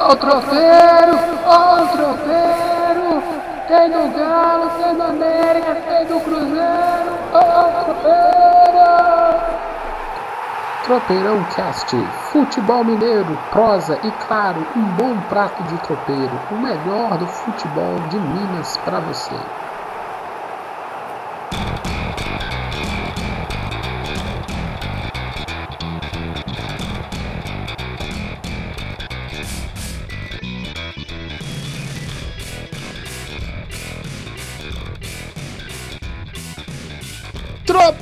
Ó o tropeiro! Ó o tropeiro! Tem do Galo, tem do América, tem do Cruzeiro! Ó o tropeiro! Tropeirão Cast, futebol mineiro, prosa e claro, um bom prato de tropeiro, o melhor do futebol de Minas para você.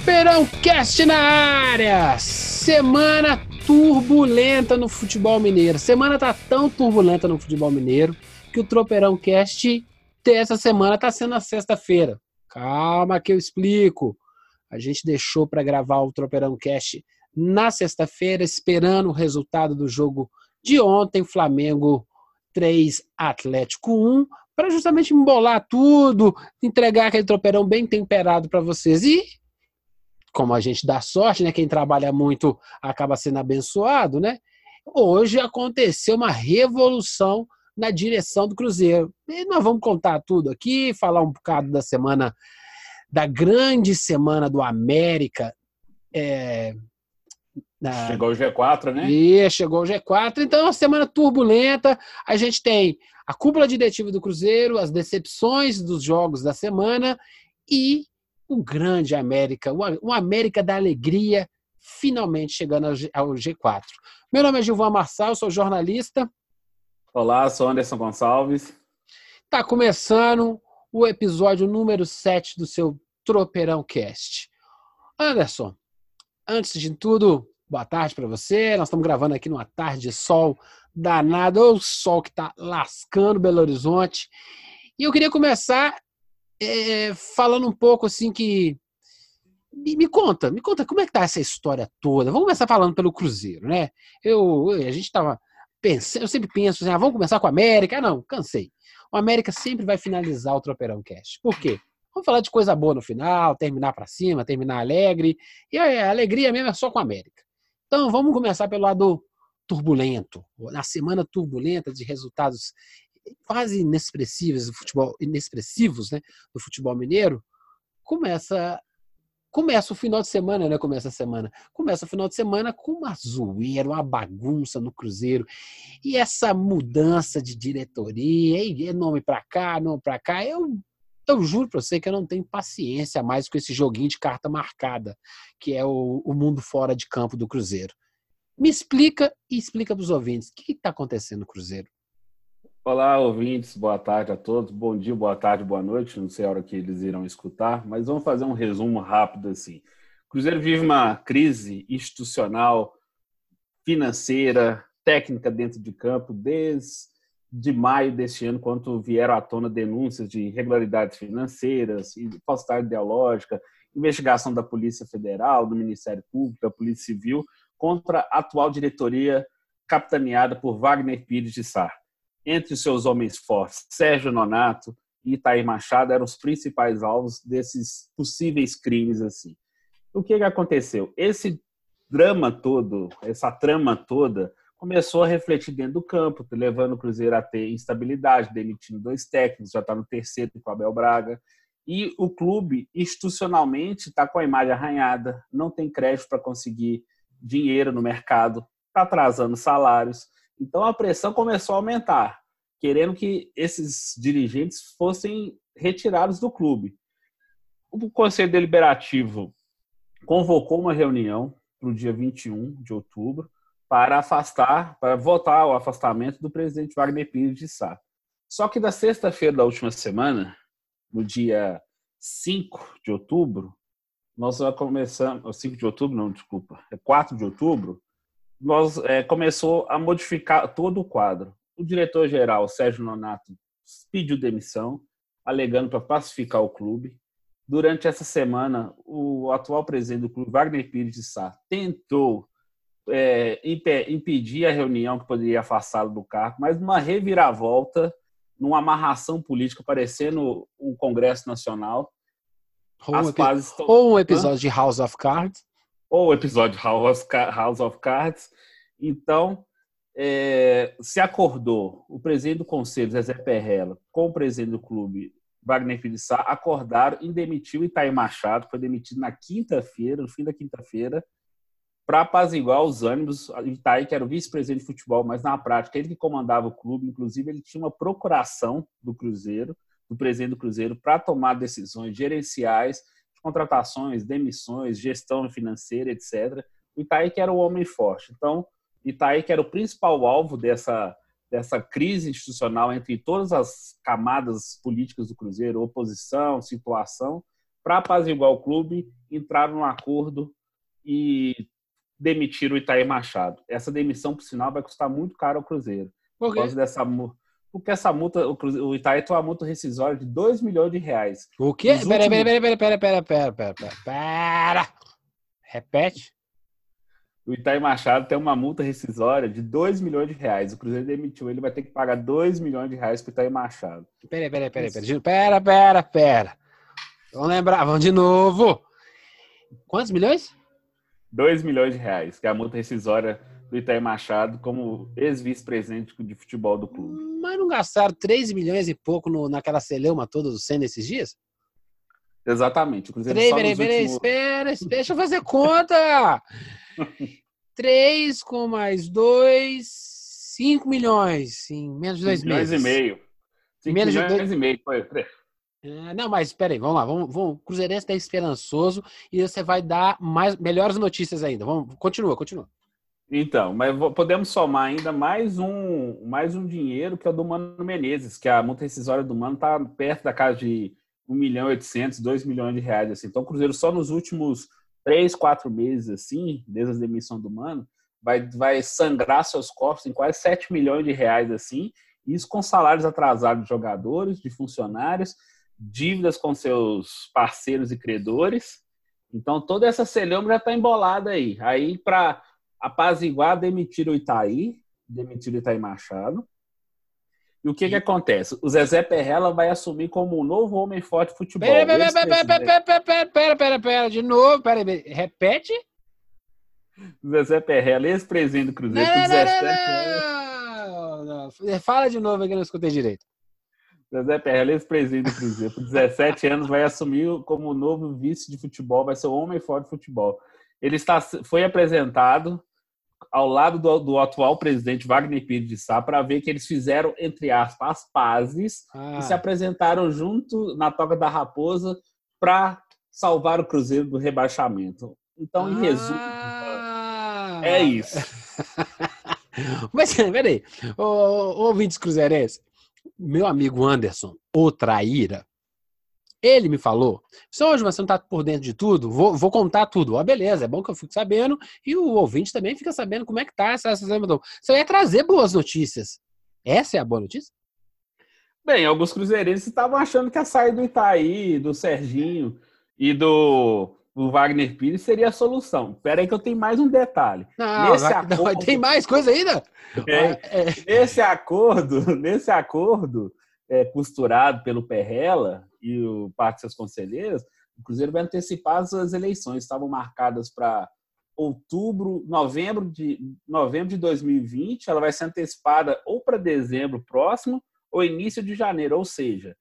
Tropeirão Cast na área! Semana turbulenta no futebol mineiro. Semana tá tão turbulenta no futebol mineiro que o Tropeirão Cast dessa semana tá sendo na sexta-feira. Calma que eu explico. A gente deixou para gravar o Tropeirão Cast na sexta-feira, esperando o resultado do jogo de ontem, Flamengo 3, Atlético 1, para justamente embolar tudo, entregar aquele tropeirão bem temperado para vocês. E como a gente dá sorte, né? Quem trabalha muito acaba sendo abençoado, né? Hoje aconteceu uma revolução na direção do Cruzeiro. E nós vamos contar tudo aqui, falar um bocado da semana, da grande semana do América. É, na... Chegou o G4, né? E chegou o G4. Então, é uma semana turbulenta. A gente tem a cúpula diretiva do Cruzeiro, as decepções dos jogos da semana e um grande América, um América da alegria, finalmente chegando ao G4. Meu nome é Gilvan Marçal, sou jornalista. Olá, sou Anderson Gonçalves. Está começando o episódio número 7 do seu Tropeirão Cast. Anderson, antes de tudo, boa tarde para você. Nós estamos gravando aqui numa tarde de sol danado, o sol que está lascando Belo Horizonte. E eu queria começar é, falando um pouco assim que. Me, me, conta, me conta como é que tá essa história toda. Vamos começar falando pelo Cruzeiro, né? Eu, a gente tava pensando, eu sempre penso assim, ah, vamos começar com a América. Ah, não, cansei. O América sempre vai finalizar o Tropeirão Cast. Por quê? Vamos falar de coisa boa no final, terminar para cima, terminar alegre. E a alegria mesmo é só com a América. Então vamos começar pelo lado turbulento. Na semana turbulenta de resultados quase inexpressivos do futebol, inexpressivos, né, do futebol mineiro, começa começa o final de semana, né? Começa a semana. Começa o final de semana com uma zoeira, uma bagunça no Cruzeiro. E essa mudança de diretoria, e nome para cá, nome para cá, eu eu juro para você que eu não tenho paciência mais com esse joguinho de carta marcada, que é o, o mundo fora de campo do Cruzeiro. Me explica e explica para os ouvintes o que está acontecendo no Cruzeiro. Olá, ouvintes, boa tarde a todos. Bom dia, boa tarde, boa noite. Não sei a hora que eles irão escutar, mas vamos fazer um resumo rápido assim. O Cruzeiro vive uma crise institucional, financeira, técnica dentro de campo desde maio deste ano, quando vieram à tona denúncias de irregularidades financeiras, falsidade ideológica, investigação da Polícia Federal, do Ministério Público, da Polícia Civil, contra a atual diretoria capitaneada por Wagner Pires de Sá entre os seus homens fortes, Sérgio Nonato e Itaí Machado eram os principais alvos desses possíveis crimes assim. O que, que aconteceu? Esse drama todo, essa trama toda, começou a refletir dentro do campo, levando o Cruzeiro a ter instabilidade, demitindo dois técnicos, já está no terceiro com o Abel Braga. E o clube, institucionalmente, está com a imagem arranhada, não tem crédito para conseguir dinheiro no mercado, está atrasando salários. Então a pressão começou a aumentar, querendo que esses dirigentes fossem retirados do clube. O Conselho Deliberativo convocou uma reunião para o dia 21 de outubro para afastar, para votar o afastamento do presidente Wagner Pires de Sá. Só que da sexta-feira da última semana, no dia 5 de outubro, nós começamos, 5 de outubro, não, desculpa, é 4 de outubro, nós é, começou a modificar todo o quadro. O diretor-geral, Sérgio Nonato, pediu demissão, alegando para pacificar o clube. Durante essa semana, o atual presidente do clube, Wagner Pires de Sá, tentou é, impedir a reunião que poderia afastá-lo do cargo, mas numa reviravolta, numa amarração política, parecendo um Congresso Nacional. Ou um, estão... ou um episódio de House of Cards ou o episódio House of Cards. Então, é, se acordou o presidente do conselho, Zezé Perrella, com o presidente do clube, Wagner Filho Sá, acordaram em demitir o Itaí Machado, foi demitido na quinta-feira, no fim da quinta-feira, para apaziguar os ânimos. Itaí, que era o vice-presidente de futebol, mas na prática ele que comandava o clube, inclusive ele tinha uma procuração do Cruzeiro, do presidente do Cruzeiro, para tomar decisões gerenciais, contratações, demissões, gestão financeira, etc. O Itaí que era o homem forte. Então, Itaí que era o principal alvo dessa, dessa crise institucional entre todas as camadas políticas do Cruzeiro, oposição, situação, para apaziguar o clube, entraram num acordo e demitir o Itaí Machado. Essa demissão, por sinal, vai custar muito caro ao Cruzeiro. Por, por causa dessa porque essa multa, o, Itaí tomou é uma multa rescisória de 2 milhões de reais. O quê? Nos pera, últimos... pera, pera, pera, pera, pera, pera, pera, pera. Repete. O Itaí Machado tem uma multa rescisória de 2 milhões de reais. O Cruzeiro demitiu ele, vai ter que pagar 2 milhões de reais para Itaí Machado. Pera, pera, pera, pera, Pera, pera, pera. Vamos lembrar, vamos de novo. Quantos milhões? 2 milhões de reais, que é a multa rescisória do Itaí Machado como ex-vice-presidente de futebol do clube. Mas não gastaram 3 milhões e pouco no, naquela celeuma toda do Senna esses dias? Exatamente. O Cruzeiro 3, peraí, peraí, últimos... espera, deixa eu fazer conta. 3 com mais 2, 5 milhões em menos de dois meses. milhões e meio. 5 menos milhões de dois... e meio, foi. É, não, mas peraí, vamos lá, vamos, vamos. Cruzeirense está esperançoso e você vai dar mais melhores notícias ainda. Vamos, continua, continua. Então, mas podemos somar ainda mais um, mais um dinheiro que é o do Mano Menezes, que a multa rescisória do Mano está perto da casa de 1 milhão e 800, 2 milhões de reais. Assim. Então, o Cruzeiro só nos últimos 3, 4 meses, assim, desde a demissão do Mano, vai, vai sangrar seus cofres em quase 7 milhões de reais, assim, isso com salários atrasados de jogadores, de funcionários, dívidas com seus parceiros e credores. Então, toda essa celeuma já está embolada aí. Aí, para apaziguar, demitiram o Itaí, demitiram o Itaí Machado. E o que, que acontece? O Zezé Perrella vai assumir como o novo homem forte de futebol. Pera, pera, pera, pera, pera, pera, pera, pera, pera, de novo, pera, repete. Zezé Perrella, ex-presidente do Cruzeiro, não, com 17 não, não, não, Fala de novo que eu não escutei direito. Zezé Perrella, ex-presidente do Cruzeiro, com 17 anos, vai assumir como o novo vice de futebol, vai ser o homem forte de futebol. Ele está, foi apresentado ao lado do, do, atual presidente Wagner Pires de Sá para ver que eles fizeram, entre aspas, as pazes ah. e se apresentaram junto na Toca da Raposa para salvar o Cruzeiro do rebaixamento. Então, em ah. resumo, é isso. Mas, peraí, ô, ô, ouvintes cruzeirenses, meu amigo Anderson, o traíra, ele me falou, se hoje você não está por dentro de tudo, vou, vou contar tudo. Ó, beleza, é bom que eu fique sabendo e o ouvinte também fica sabendo como é que tá essa, essa Você vai trazer boas notícias. Essa é a boa notícia? Bem, alguns cruzeirenses estavam achando que a saída do Itaí, do Serginho e do, do Wagner Pires seria a solução. Espera aí que eu tenho mais um detalhe. Não, nesse acordo, não, tem mais coisa ainda? É, é. Nesse acordo, nesse acordo é, costurado pelo Perrella, e o Parque Seus Conselheiros, o Cruzeiro vai antecipar as eleições, estavam marcadas para outubro, novembro de, novembro de 2020, ela vai ser antecipada ou para dezembro próximo ou início de janeiro, ou seja,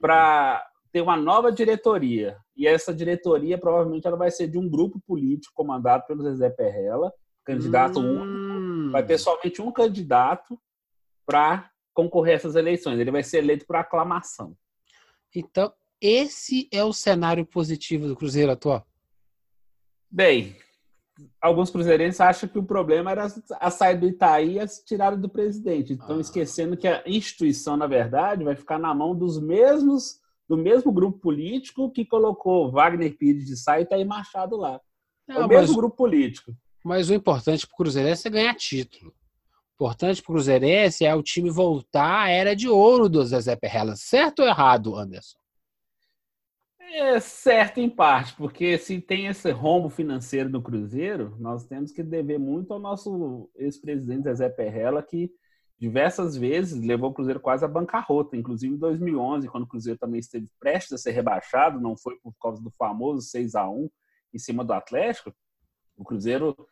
para ter uma nova diretoria. E essa diretoria provavelmente ela vai ser de um grupo político comandado pelo Zezé Perrella, candidato hum. único. Vai ter somente um candidato para concorrer a essas eleições. Ele vai ser eleito por aclamação. Então, esse é o cenário positivo do Cruzeiro atual? Bem, alguns cruzeirenses acham que o problema era a saída do Itaí e a tirada do presidente. Então, ah. esquecendo que a instituição, na verdade, vai ficar na mão dos mesmos, do mesmo grupo político que colocou Wagner Pires de Sá e Itaí Machado lá. É o mesmo grupo político. Mas o importante para o Cruzeirense é ganhar título importante para o Cruzeirense é o time voltar à era de ouro do Zezé Perrella. Certo ou errado, Anderson? É certo em parte, porque se tem esse rombo financeiro do Cruzeiro, nós temos que dever muito ao nosso ex-presidente Zezé Perrella, que diversas vezes levou o Cruzeiro quase à bancarrota, inclusive em 2011, quando o Cruzeiro também esteve prestes a ser rebaixado, não foi por causa do famoso 6 a 1 em cima do Atlético. O Cruzeiro, o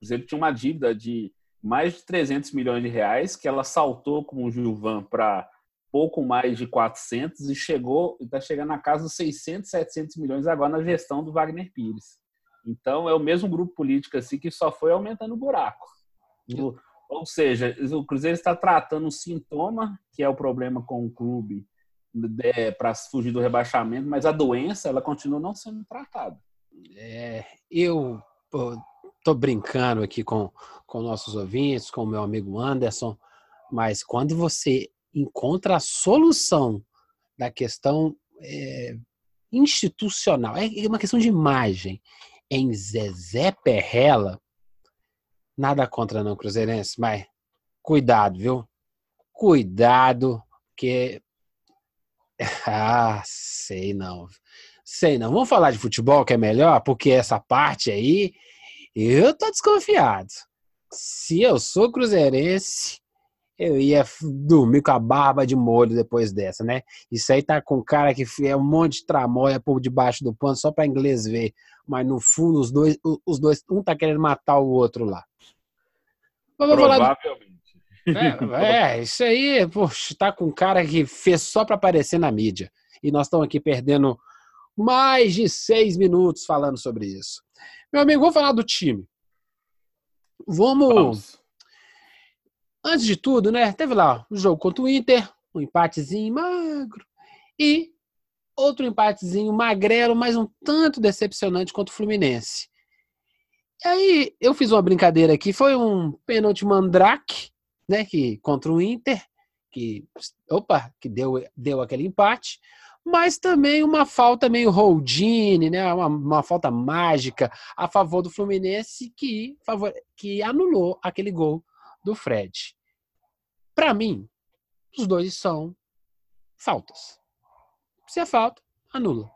Cruzeiro tinha uma dívida de mais de 300 milhões de reais, que ela saltou com o Gilvan para pouco mais de 400 e chegou, está chegando na casa dos 600, 700 milhões agora na gestão do Wagner Pires. Então é o mesmo grupo político assim que só foi aumentando o buraco. ou seja, o Cruzeiro está tratando um sintoma, que é o problema com o clube, para fugir do rebaixamento, mas a doença ela continua não sendo tratada. É, eu estou brincando aqui com, com nossos ouvintes, com o meu amigo Anderson, mas quando você encontra a solução da questão é, institucional, é, uma questão de imagem, em Zezé Perrela, nada contra não cruzeirense, mas cuidado, viu? Cuidado, que ah, sei não. Sei não. Vamos falar de futebol que é melhor, porque essa parte aí eu tô desconfiado. Se eu sou cruzeirense, eu ia dormir com a barba de molho depois dessa, né? Isso aí tá com cara que é um monte de tramóia por debaixo do pano só para inglês ver. Mas no fundo, os dois, os dois, um tá querendo matar o outro lá. Provavelmente. É, é, isso aí, poxa, tá com cara que fez só para aparecer na mídia. E nós estamos aqui perdendo mais de seis minutos falando sobre isso. Meu amigo, vamos falar do time. Vamos. vamos. Antes de tudo, né? Teve lá o jogo contra o Inter, um empatezinho magro. E outro empatezinho magrelo, mas um tanto decepcionante contra o Fluminense. E aí eu fiz uma brincadeira aqui, foi um pênalti mandrake, né, que contra o Inter, que opa, que deu deu aquele empate, mas também uma falta meio Holdini, né, uma, uma falta mágica a favor do Fluminense que favor, que anulou aquele gol do Fred. Para mim, os dois são faltas. Se é falta, anula.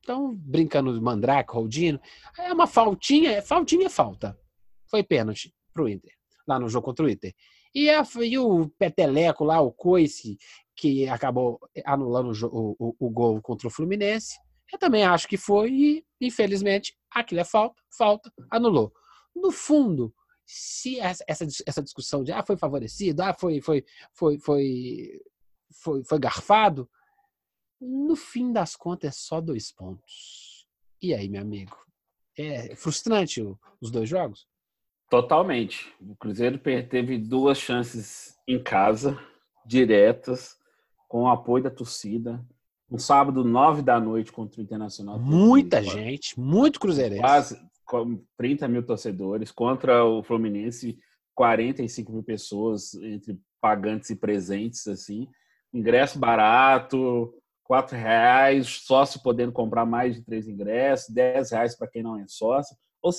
Então, brincando de Mandrake, Roldino, é uma faltinha, é faltinha é falta. Foi pênalti pro Inter, lá no jogo contra o Inter. E, a, e o Peteleco lá, o Coice, que acabou anulando o, o, o, gol contra o Fluminense, eu também acho que foi e, infelizmente, aquilo é falta, falta, anulou. No fundo, se essa, essa discussão de ah, foi favorecido, ah, foi, foi, foi, foi, foi, foi garfado, no fim das contas, é só dois pontos. E aí, meu amigo? É frustrante os dois jogos? Totalmente. O Cruzeiro teve duas chances em casa, diretas, com o apoio da torcida. Um sábado, nove da noite, contra o Internacional. Muita gente, muito cruzeirense. Quase 30 mil torcedores. Contra o Fluminense, 45 mil pessoas, entre pagantes e presentes, assim. Ingresso barato, quatro reais, sócio podendo comprar mais de três ingressos, dez reais para quem não é sócio. Ou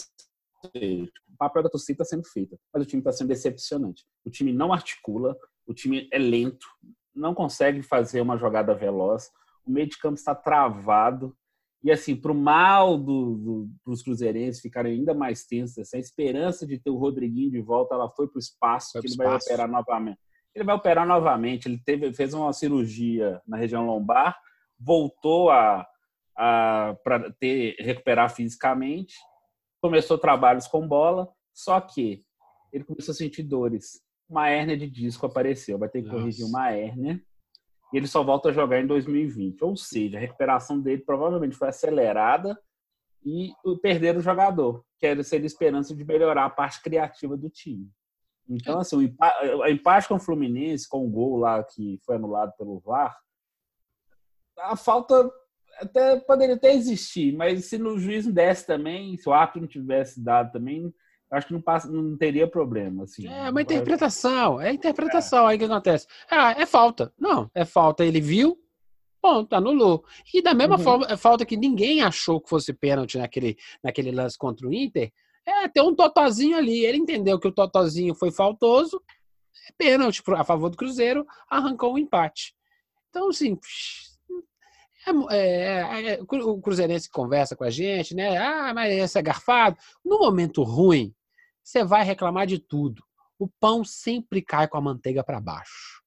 seja, o papel da torcida está sendo feito, mas o time está sendo decepcionante. O time não articula, o time é lento, não consegue fazer uma jogada veloz, o meio de campo está travado. E assim, para o mal do, do, dos cruzeirenses ficarem ainda mais tensos, essa esperança de ter o Rodriguinho de volta, ela foi para o espaço, que ele vai operar novamente ele vai operar novamente. Ele teve, fez uma cirurgia na região lombar, voltou a, a para ter recuperar fisicamente, começou trabalhos com bola, só que ele começou a sentir dores. Uma hérnia de disco apareceu, vai ter que corrigir uma hérnia. E ele só volta a jogar em 2020. Ou seja, a recuperação dele provavelmente foi acelerada e perder o jogador, que era ser a esperança de melhorar a parte criativa do time. Então, assim, o empate, com o Fluminense, com o gol lá que foi anulado pelo VAR, a falta até poderia até existir, mas se no juiz desse também, se o árbitro não tivesse dado também, acho que não, passa, não teria problema. Assim. É uma interpretação, é interpretação. É. Aí o que acontece? Ah, é falta. Não, é falta. Ele viu, ponto, anulou. E da mesma uhum. forma, é falta que ninguém achou que fosse pênalti naquele, naquele lance contra o Inter, é, tem um totozinho ali. Ele entendeu que o totozinho foi faltoso, é pênalti a favor do Cruzeiro, arrancou o um empate. Então, assim, é, é, o Cruzeirense conversa com a gente, né? Ah, mas esse é garfado. No momento ruim, você vai reclamar de tudo. O pão sempre cai com a manteiga para baixo.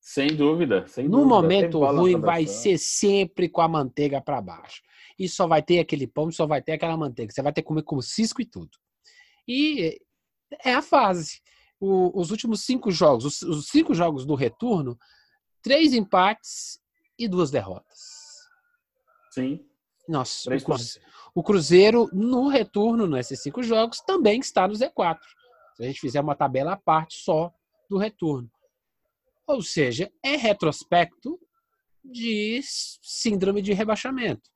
Sem dúvida, sem no dúvida. momento ruim vai ser sempre com a manteiga para baixo e só vai ter aquele pão, só vai ter aquela manteiga. Você vai ter que comer com cisco e tudo. E é a fase. o, os últimos cinco jogos, os, os, cinco jogos do retorno, três empates e duas derrotas. Sim. Nossa, o cruzeiro, o Cruzeiro, no retorno, nesses cinco jogos, também está no Z4. Se a gente fizer uma tabela à parte só do retorno. Ou seja, é retrospecto de síndrome de rebaixamento.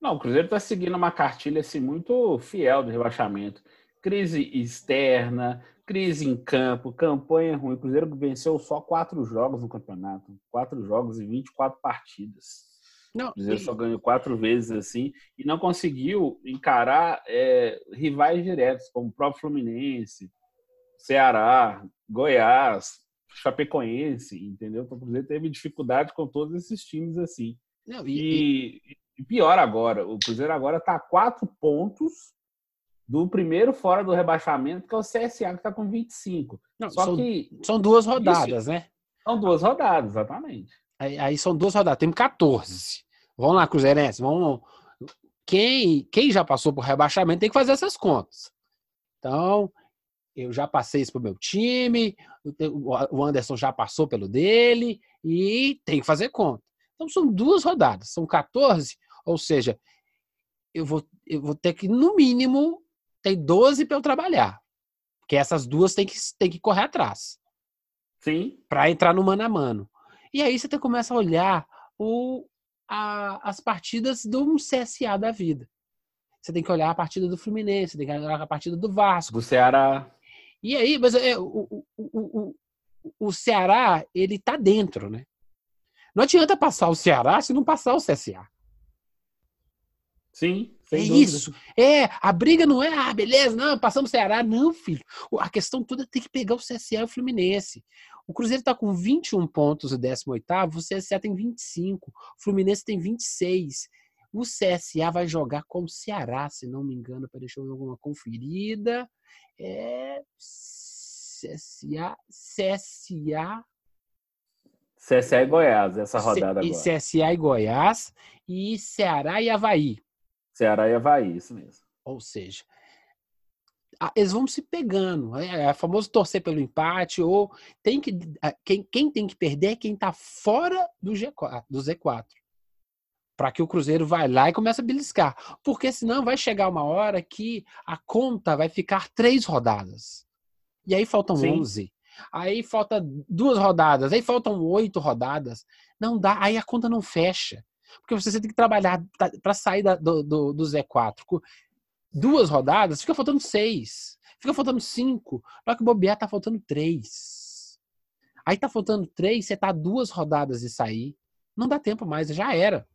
Não, o Cruzeiro está seguindo uma cartilha assim, muito fiel do rebaixamento. Crise externa, crise em campo, campanha ruim. O Cruzeiro venceu só quatro jogos no campeonato. Quatro jogos e 24 partidas. Não, o Cruzeiro e... só ganhou quatro vezes assim e não conseguiu encarar é, rivais diretos, como o próprio Fluminense, Ceará, Goiás, Chapecoense, entendeu? Então, o Cruzeiro teve dificuldade com todos esses times assim. Não, e, e, e, pior agora, o Cruzeiro agora está a quatro pontos do primeiro fora do rebaixamento, que é o CSA, que está com 25. Não, Só são, que. São duas rodadas, isso, né? São duas rodadas, exatamente. Aí, aí, são duas rodadas, temos 14. Vamos lá, Cruzeirense, vamos. Quem, quem já passou por rebaixamento tem que fazer essas contas. Então, eu já passei isso pro meu time, o Anderson já passou pelo dele e tem que fazer conta. Então são duas rodadas, são 14, ou seja, eu vou, eu vou ter que, no mínimo, ter 12 para eu trabalhar. Porque essas duas tem que, tem que correr atrás. Sim. Para entrar no mano a mano. E aí você começa a olhar o, a, as partidas do CSA da vida. Você tem que olhar a partida do Fluminense, você tem que olhar a partida do Vasco. Do Ceará. E aí, mas é, o, o, o, o, Ceará, ele tá dentro, né? Não adianta passar o Ceará se não passar o CSA. Sim, é dúvida. isso. É, a briga não é, ah, beleza, não, passamos o Ceará. Não, filho. A questão toda é ter que pegar o CSA e o Fluminense. O Cruzeiro está com 21 pontos o 18 o CSA tem 25, o Fluminense tem 26. O CSA vai jogar com o Ceará, se não me engano, para deixar alguma conferida é CSA, CSA CSA e Goiás, essa rodada C, agora. CSA e Goiás e Ceará e Havaí. Ceará e Havaí, isso mesmo. Ou seja, eles vão se pegando. É, é famoso torcer pelo empate, ou tem que. Quem, quem tem que perder é quem está fora do, G4, do Z4 para que o Cruzeiro vai lá e comece a beliscar. Porque senão vai chegar uma hora que a conta vai ficar três rodadas. E aí faltam Sim. 11. Aí falta duas rodadas, aí faltam oito rodadas. Não dá, aí a conta não fecha. Porque você tem que trabalhar para sair da, do, do, do Z4. Duas rodadas, fica faltando seis. Fica faltando cinco. Na hora que bobear, tá faltando três. Aí tá faltando três, você tá duas rodadas de sair. Não dá tempo mais, já era.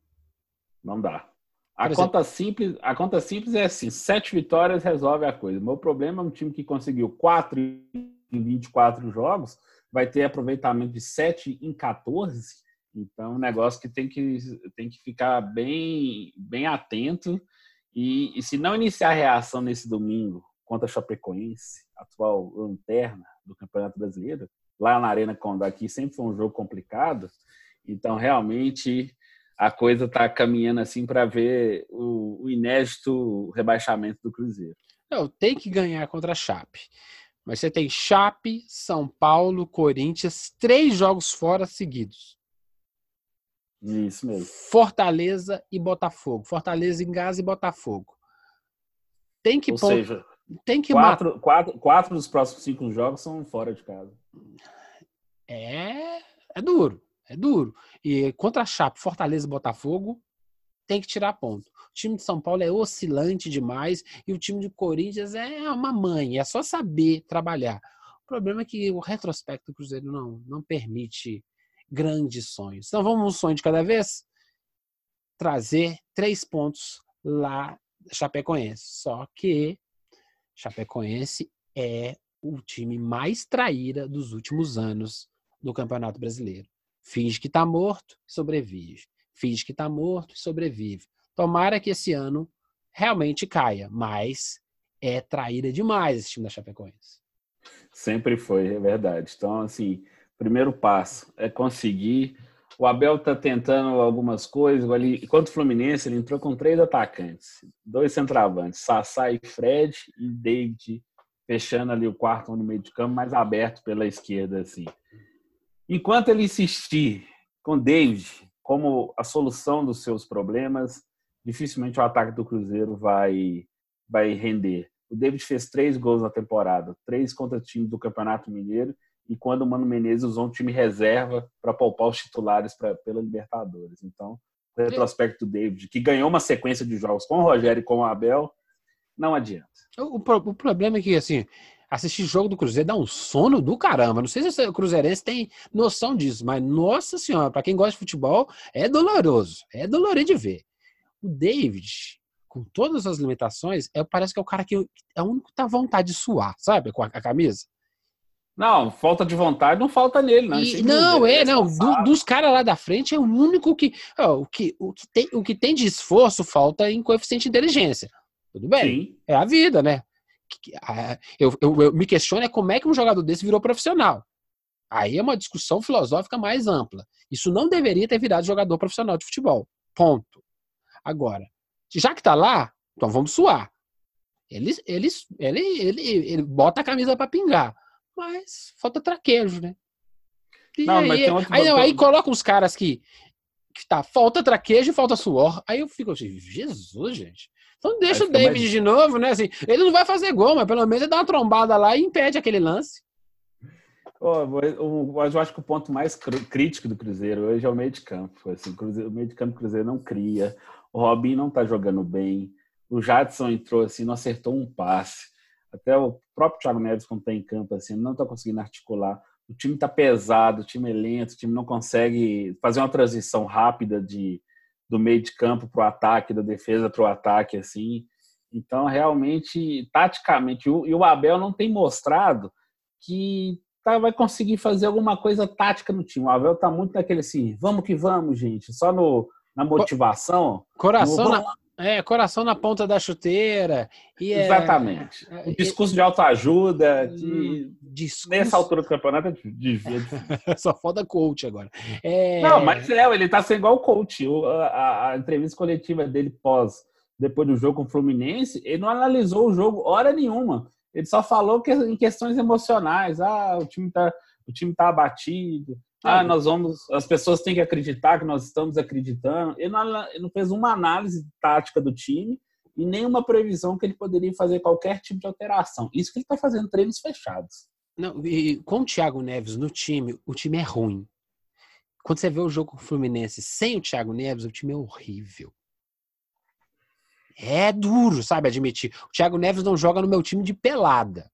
Não dá. A conta, simples, a conta simples é assim: sete vitórias resolve a coisa. O meu problema é um time que conseguiu quatro em 24 jogos, vai ter aproveitamento de 7 em 14. Então, é um negócio que tem que, tem que ficar bem, bem atento. E, e se não iniciar a reação nesse domingo contra a Chapecoense, atual lanterna do Campeonato Brasileiro, lá na Arena Condá, aqui sempre foi um jogo complicado. Então, realmente, a coisa está caminhando assim para ver o, o, inédito rebaixamento do Cruzeiro. Não, tem que ganhar contra a Chape. Mas você tem Chape, São Paulo, Corinthians, três jogos fora seguidos. Isso mesmo. Fortaleza e Botafogo. Fortaleza em casa e Botafogo. Tem que Ou seja, tem que quatro, quatro, quatro dos próximos cinco jogos são fora de casa. É, é duro. É duro. E contra a Chape, Fortaleza e Botafogo, tem que tirar ponto. O time de São Paulo é oscilante demais e o time de Corinthians é uma mãe, é só saber trabalhar. O problema é que o retrospecto do Cruzeiro não, não permite grandes sonhos. Então vamos um sonho de cada vez? Trazer três pontos lá Chapecoense. Só que Chapecoense é o time mais traíra dos últimos anos do Campeonato Brasileiro. Finge que está morto, sobrevive. Finge que está morto, sobrevive. Tomara que esse ano realmente caia, mas é traíra demais esse time da Chapecoense. Sempre foi, é verdade. Então, assim, primeiro passo é conseguir. O Abel está tentando algumas coisas. Ali, enquanto o Fluminense, ele entrou com três atacantes, dois centravantes, Sassá e Fred, e David fechando ali o quarto no meio de campo, mais aberto pela esquerda, assim. Enquanto ele insistir com David como a solução dos seus problemas, dificilmente o ataque do Cruzeiro vai, vai render. O David fez três gols na temporada, três contra o time do Campeonato Mineiro, e quando o Mano Menezes usou um time reserva para poupar os titulares pra, pela Libertadores. Então, o retrospecto do David, que ganhou uma sequência de jogos com o Rogério e com o Abel, não adianta. O, o, problema é que, assim, assistir jogo do Cruzeiro dá um sono do caramba. Não sei se o Cruzeirense tem noção disso, mas, nossa senhora, para quem gosta de futebol, é doloroso. É dolorido de ver. O David, com todas as limitações, é, parece que é o cara que é o único que tá à vontade de suar, sabe? Com a, a camisa. Não, falta de vontade não falta nele, não. E, não, é, não. Do, dos caras lá da frente é o único que. Ó, o, que o, que tem, o que tem de esforço falta em coeficiente de inteligência. Tudo bem. Sim. É a vida, né? Eu, eu, eu me questiono é como é que um jogador desse virou profissional. Aí é uma discussão filosófica mais ampla. Isso não deveria ter virado jogador profissional de futebol. Ponto. Agora, já que tá lá, então vamos suar. Ele, ele, ele, ele, ele bota a camisa para pingar. Mas falta traquejo, né? E não, aí, aí, aí, aí coloca uns caras que, que tá, falta traquejo e falta suor. Aí eu fico assim, Jesus, gente. Então deixa o David mais... de novo, né? Assim, ele não vai fazer gol, mas pelo menos ele dá uma trombada lá e impede aquele lance. Oh, eu acho que o ponto mais crítico do Cruzeiro hoje é o meio de campo. Assim, o meio de campo do Cruzeiro não cria. O Robin não tá jogando bem. O Jadson entrou assim, não acertou um passe. Até o próprio Thiago Neves, quando está em campo, assim, não está conseguindo articular. O time está pesado, o time é lento, o time não consegue fazer uma transição rápida de, do meio de campo para o ataque, da defesa para o ataque, assim. Então, realmente, taticamente, o, e o Abel não tem mostrado que tá, vai conseguir fazer alguma coisa tática no time. O Abel tá muito naquele assim, vamos que vamos, gente, só no, na motivação. Coração, no, na, é, coração na ponta da chuteira. E é, Exatamente. É, discurso de autoajuda, de, discurso... nessa altura do campeonato, devia. Só foda coach agora. É... Não, mas é, ele tá sendo igual o coach. O, a, a, entrevista coletiva dele pós, depois do jogo com o Fluminense, ele não analisou o jogo hora nenhuma. Ele só falou que em questões emocionais. Ah, o time tá, o time tá abatido ah, nós vamos. As pessoas têm que acreditar que nós estamos acreditando. Ele não, ele não fez uma análise tática do time e nenhuma previsão que ele poderia fazer qualquer tipo de alteração. Isso que ele está fazendo treinos fechados. Não, e com o Thiago Neves no time, o time é ruim. Quando você vê o jogo com o Fluminense sem o Thiago Neves, o time é horrível. É duro, sabe, admitir. O Thiago Neves não joga no meu time de pelada.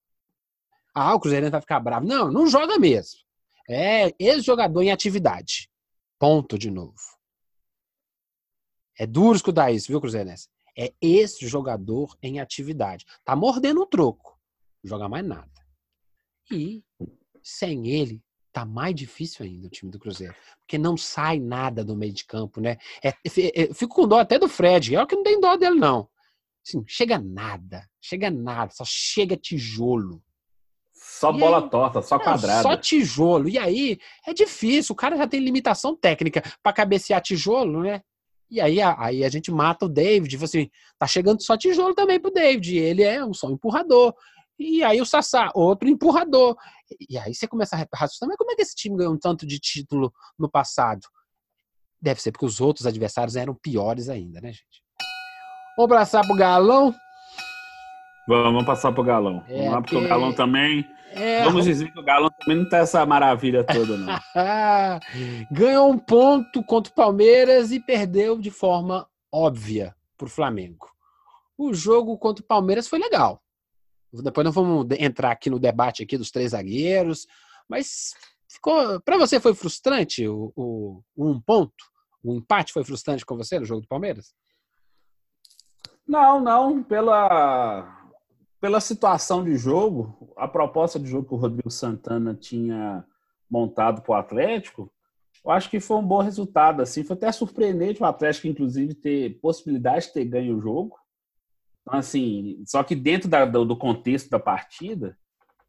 Ah, o Cruzeiro vai ficar bravo. Não, não joga mesmo. É ex-jogador em atividade. Ponto de novo. É duro escutar isso, viu, Cruzeirense? É ex-jogador em atividade. Tá mordendo o troco. Não joga mais nada. E sem ele, tá mais difícil ainda o time do Cruzeiro. Porque não sai nada do meio de campo, né? É, é, fico com dó até do Fred. É que não tem dó dele, não. Assim, chega nada. Chega nada. Só chega tijolo. Só e bola aí, torta, só quadrada. Só tijolo. E aí é difícil, o cara já tem limitação técnica para cabecear tijolo, né? E aí, aí a gente mata o David, tipo assim, tá chegando só tijolo também pro David. Ele é um só empurrador. E aí o Sassá, outro empurrador. E aí você começa a raciocinar, mas como é que esse time ganhou um tanto de título no passado? Deve ser porque os outros adversários eram piores ainda, né, gente? Vamos abraçar pro Galão. Vamos passar pro Galão. É, vamos lá, porque o Galão também é... Vamos dizer que o Galo também não tá essa maravilha toda, não. Ganhou um ponto contra o Palmeiras e perdeu de forma óbvia para o Flamengo. O jogo contra o Palmeiras foi legal. Depois nós vamos entrar aqui no debate aqui dos três zagueiros, mas ficou. Para você foi frustrante o, o, o um ponto? O empate foi frustrante com você no jogo do Palmeiras? Não, não. Pela pela situação de jogo, a proposta de jogo que o Rodrigo Santana tinha montado para o Atlético, eu acho que foi um bom resultado. Assim, foi até surpreendente o Atlético, inclusive, ter possibilidade de ter ganho o jogo. Então, assim, só que dentro da, do contexto da partida,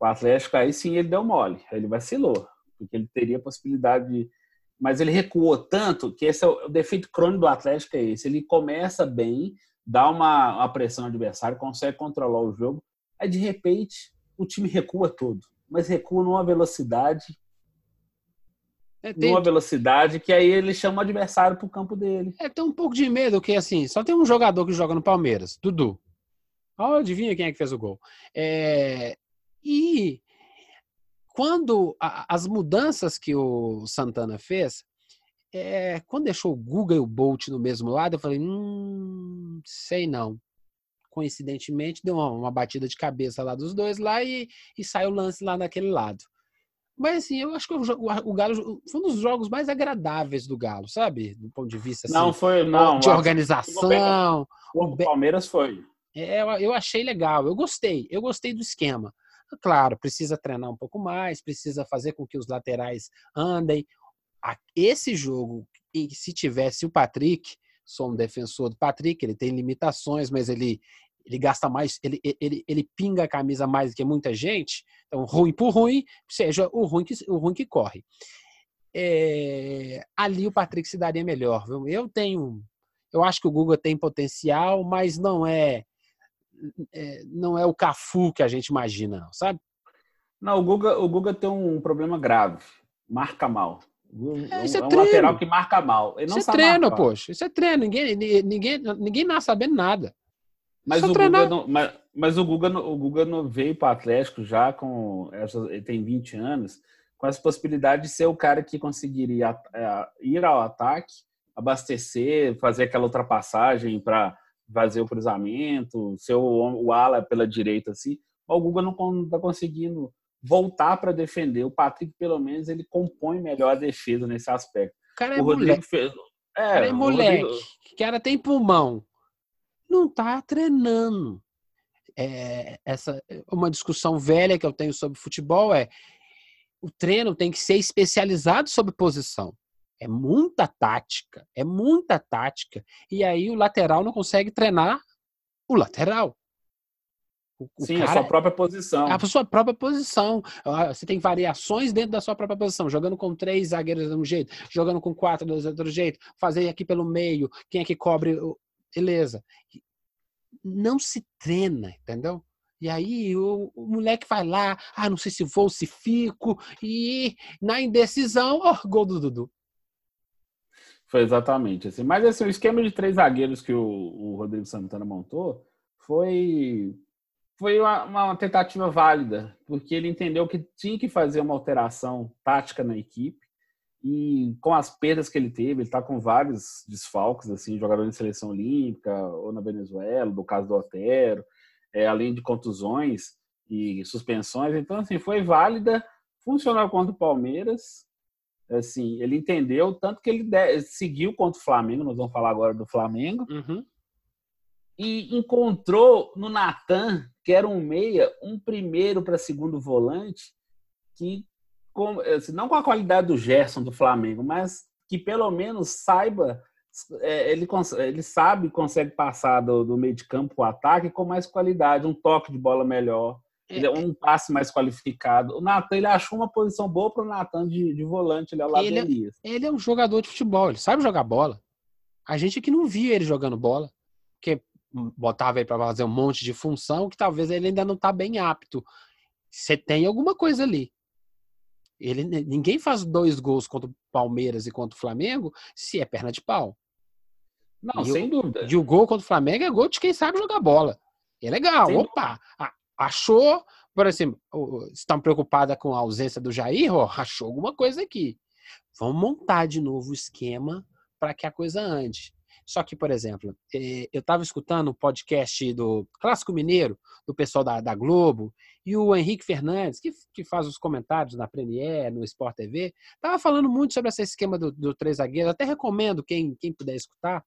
o Atlético aí sim ele deu mole, ele vacilou, porque ele teria possibilidade de. Mas ele recuou tanto que esse é o, o defeito crônico do Atlético é esse. Ele começa bem, dá uma, uma pressão ao adversário, consegue controlar o jogo, aí de repente o time recua todo, mas recua numa velocidade é, tem... numa velocidade que aí ele chama o adversário pro campo dele. É, tem um pouco de medo que, assim, só tem um jogador que joga no Palmeiras, Dudu. Oh, adivinha quem é que fez o gol. É... E quando a, as mudanças que o Santana fez, é, quando deixou o Guga e o Bolt no mesmo lado, eu falei, hum, sei não. Coincidentemente, deu uma, uma batida de cabeça lá dos dois lá e, e saiu o lance lá naquele lado. Mas assim, eu acho que o, o, Galo foi um dos jogos mais agradáveis do Galo, sabe? Do ponto de vista assim, não foi não de organização. O Palmeiras foi. É, eu achei legal, eu gostei, eu gostei do esquema. Claro, precisa treinar um pouco mais, precisa fazer com que os laterais andem. Esse jogo, se tivesse o Patrick, sou um defensor do Patrick, ele tem limitações, mas ele, ele gasta mais, ele, ele, ele pinga a camisa mais do que muita gente. Então, ruim por ruim, seja o ruim que, o ruim que corre. É, ali o Patrick se daria melhor. Viu? Eu tenho. Eu acho que o Google tem potencial, mas não é, é não é o Cafu que a gente imagina, sabe? Não, o Guga, o Guga tem um problema grave. Marca mal. É, isso é, é um treino. lateral que marca mal. Ele não isso é treino, marcar. poxa. Isso é treino. Ninguém, ninguém, ninguém nasce sabendo nada. Mas o, Guga não, mas, mas, o Guga, o Guga não veio para o Atlético já com. Ele tem 20 anos, com essa possibilidade de ser o cara que conseguiria é, ir ao ataque, abastecer, fazer aquela ultrapassagem para fazer o cruzamento, ser o, o ala pela direita assim. O Guga não está conseguindo voltar para defender. O Patrick, pelo menos, ele compõe melhor a defesa nesse aspecto. O cara é o Rodrigo moleque. Fez... É, cara é moleque. Rodrigo... Cara tem pulmão não está treinando. É, essa uma discussão velha que eu tenho sobre futebol é o treino tem que ser especializado sobre posição. É muita tática, é muita tática. E aí o lateral não consegue treinar o lateral. O, Sim, a sua própria posição. A sua própria posição. Ah, você tem variações dentro da sua própria posição. Jogando com três zagueiros de um jeito, jogando com quatro do outro jeito, fazer aqui pelo meio, quem é que cobre beleza. Não se treina, entendeu? E aí o, o, moleque vai lá, ah, não sei se vou, se fico, e na indecisão, oh, gol do Dudu. Foi exatamente assim. Mas assim, o esquema de três zagueiros que o, o Rodrigo Santana montou foi foi uma, uma, tentativa válida, porque ele entendeu que tinha que fazer uma alteração tática na equipe e com as perdas que ele teve, ele está com vários desfalques, assim, jogador de seleção olímpica ou na Venezuela, do caso do Otero, é, além de contusões e suspensões. Então, assim, foi válida, funcionou contra o Palmeiras. Assim, ele entendeu, tanto que ele seguiu contra o Flamengo, nós vamos falar agora do Flamengo. Uhum. E encontrou no Natan, que era um meia, um primeiro para segundo volante, que com, assim, não com a qualidade do Gerson do Flamengo, mas que pelo menos saiba, é, ele, ele sabe consegue passar do, do meio de campo para o ataque com mais qualidade, um toque de bola melhor, é, um passe mais qualificado. O Natan ele achou uma posição boa para o Natan de, de volante ali ao lado ele, é, ele é um jogador de futebol, ele sabe jogar bola. A gente aqui não via ele jogando bola, porque botava ele para fazer um monte de função que talvez ele ainda não está bem apto. Você tem alguma coisa ali. Ele, ninguém faz dois gols contra o Palmeiras e contra o Flamengo se é perna de pau. Não, e sem o, dúvida. E o gol contra o Flamengo é gol de quem sabe jogar bola. É legal. Sem Opa! Dúvida. Achou, por exemplo, estão preocupada com a ausência do Jair? Oh, achou alguma coisa aqui. Vamos montar de novo o esquema para que a coisa ande. Só que, por exemplo, eh, eu estava escutando o um podcast do Clássico Mineiro, do pessoal da, da Globo, e o Henrique Fernandes, que, que faz os comentários na Premiere, no Sport TV, estava falando muito sobre esse esquema do, do três zagueiros. Até recomendo quem, quem puder escutar.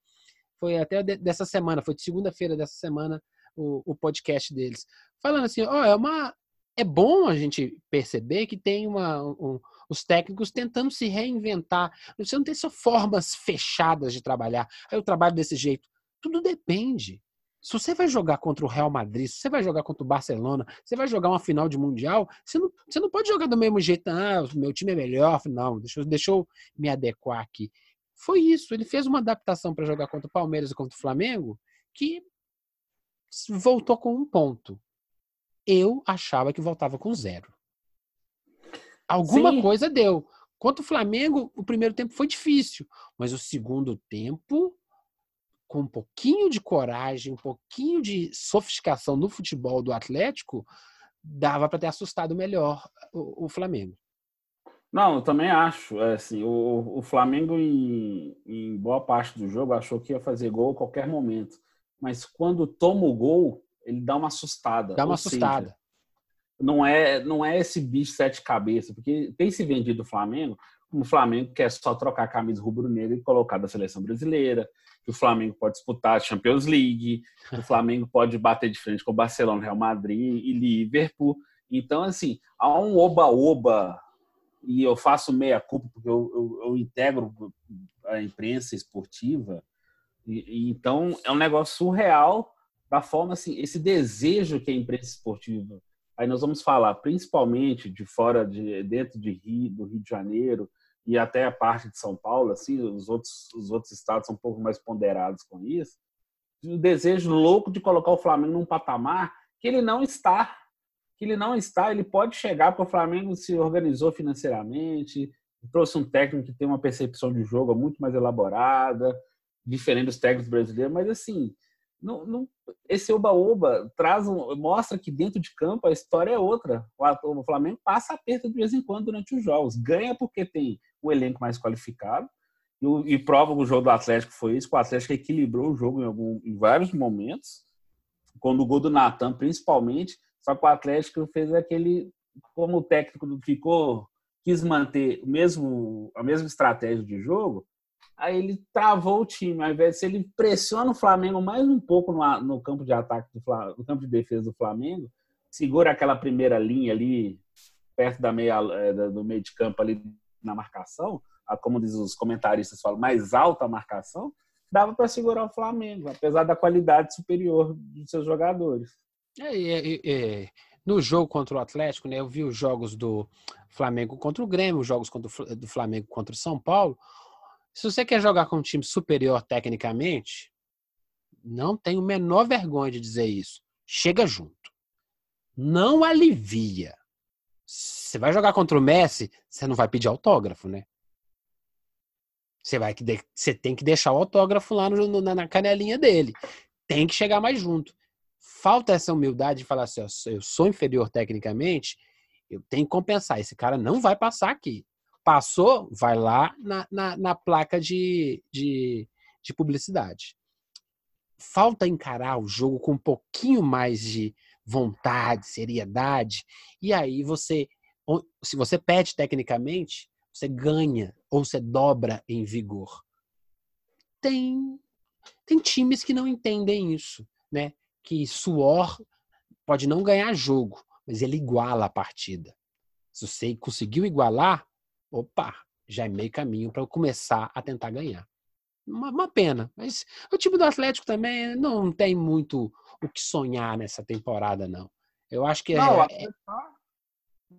Foi até dessa semana, foi de segunda-feira dessa semana o, o podcast deles. Falando assim, ó, oh, é uma. É bom a gente perceber que tem uma, um, os técnicos tentando se reinventar. Você não tem só formas fechadas de trabalhar. Aí eu trabalho desse jeito. Tudo depende. Se você vai jogar contra o Real Madrid, se você vai jogar contra o Barcelona, você vai jogar uma final de Mundial, você não, você não pode jogar do mesmo jeito. Ah, meu time é melhor. Não, deixa, deixa eu me adequar aqui. Foi isso. Ele fez uma adaptação para jogar contra o Palmeiras e contra o Flamengo que voltou com um ponto. eu achava que voltava com zero. Alguma Sim. coisa deu. Contra o Flamengo, o primeiro tempo foi difícil, mas o segundo tempo, com um pouquinho de coragem, um pouquinho de sofisticação no futebol do Atlético, dava para ter assustado melhor o, o, Flamengo. Não, eu também acho. É, assim, o, o Flamengo, em, em, boa parte do jogo, achou que ia fazer gol a qualquer momento. Mas quando toma o gol, ele dá uma assustada. Dá uma assustada. Seja, não é, não é esse bicho sete cabeças, porque tem se vendido o Flamengo como o Flamengo quer só trocar a camisa rubro-negra e colocar da seleção brasileira, que o Flamengo pode disputar a Champions League, que o Flamengo pode bater de frente com o Barcelona, Real Madrid e Liverpool. Então, assim, há um oba-oba, e eu faço meia-culpa porque eu, eu, eu, integro a imprensa esportiva, e, então é um negócio surreal da forma, assim, esse desejo que a imprensa esportiva Aí nós vamos falar principalmente de fora de dentro de Rio, do Rio de Janeiro e até a parte de São Paulo, assim, os outros os outros estados são um pouco mais ponderados com isso. O desejo louco de colocar o Flamengo num patamar que ele não está, que ele não está, ele pode chegar porque o Flamengo se organizou financeiramente, trouxe um técnico que tem uma percepção de jogo muito mais elaborada, diferente dos técnicos brasileiros, mas assim, não, não, esse oba-oba traz um, mostra que dentro de campo a história é outra. O, o Flamengo passa aperto de vez em quando durante os jogos. Ganha porque tem o elenco mais qualificado. E, e prova que o jogo do Atlético foi isso, que o Atlético equilibrou o jogo em, algum, em vários momentos. Quando o gol do Natan, principalmente, só que o Atlético fez aquele. Como o técnico ficou, quis manter o mesmo, a mesma estratégia de jogo, aí ele travou o time. Ao invés de ele pressiona o Flamengo mais um pouco no, no campo de ataque do Flamengo, no campo de defesa do Flamengo, segura aquela primeira linha ali perto da meia é, do meio de campo ali na marcação, como diz os comentaristas falam, mais alta a marcação, dava para segurar o Flamengo, apesar da qualidade superior dos seus jogadores. É, é, é, no jogo contra o Atlético, né, eu vi os jogos do Flamengo contra o Grêmio, os jogos o, do Flamengo contra o São Paulo. Se você quer jogar com um time superior tecnicamente, não tem o menor vergonha de dizer isso. Chega junto. Não alivia. Você vai jogar contra o Messi, você não vai pedir autógrafo, né? Você, vai, você tem que deixar o autógrafo lá no, na, na canelinha dele. Tem que chegar mais junto. Falta essa humildade de falar assim: ó, eu sou inferior tecnicamente, eu tenho que compensar. Esse cara não vai passar aqui. Passou, vai lá na, na, na placa de, de, de publicidade. Falta encarar o jogo com um pouquinho mais de vontade, seriedade, e aí você, se você perde tecnicamente, você ganha ou você dobra em vigor. Tem tem times que não entendem isso, né? Que suor pode não ganhar jogo, mas ele iguala a partida. Se você conseguiu igualar, opa, já é meio caminho para eu começar a tentar ganhar. Uma, uma, pena, mas o time do Atlético também não tem muito o que sonhar nessa temporada, não. Eu acho que não, é,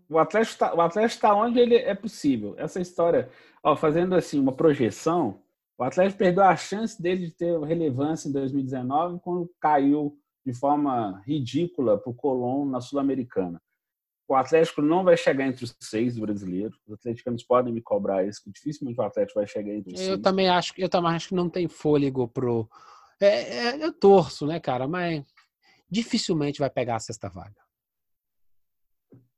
o Atlético está o Atlético está onde ele é possível. Essa história, ó, fazendo assim uma projeção, o Atlético perdeu a chance dele de ter relevância em 2019 quando caiu de forma ridícula para o Colón na Sul-Americana o Atlético não vai chegar entre os seis brasileiros. Os atleticanos podem me cobrar isso, que dificilmente o Atlético vai chegar entre os eu seis. Também acho, eu também acho que não tem fôlego pro. É, é, eu torço, né, cara? Mas dificilmente vai pegar a sexta vaga.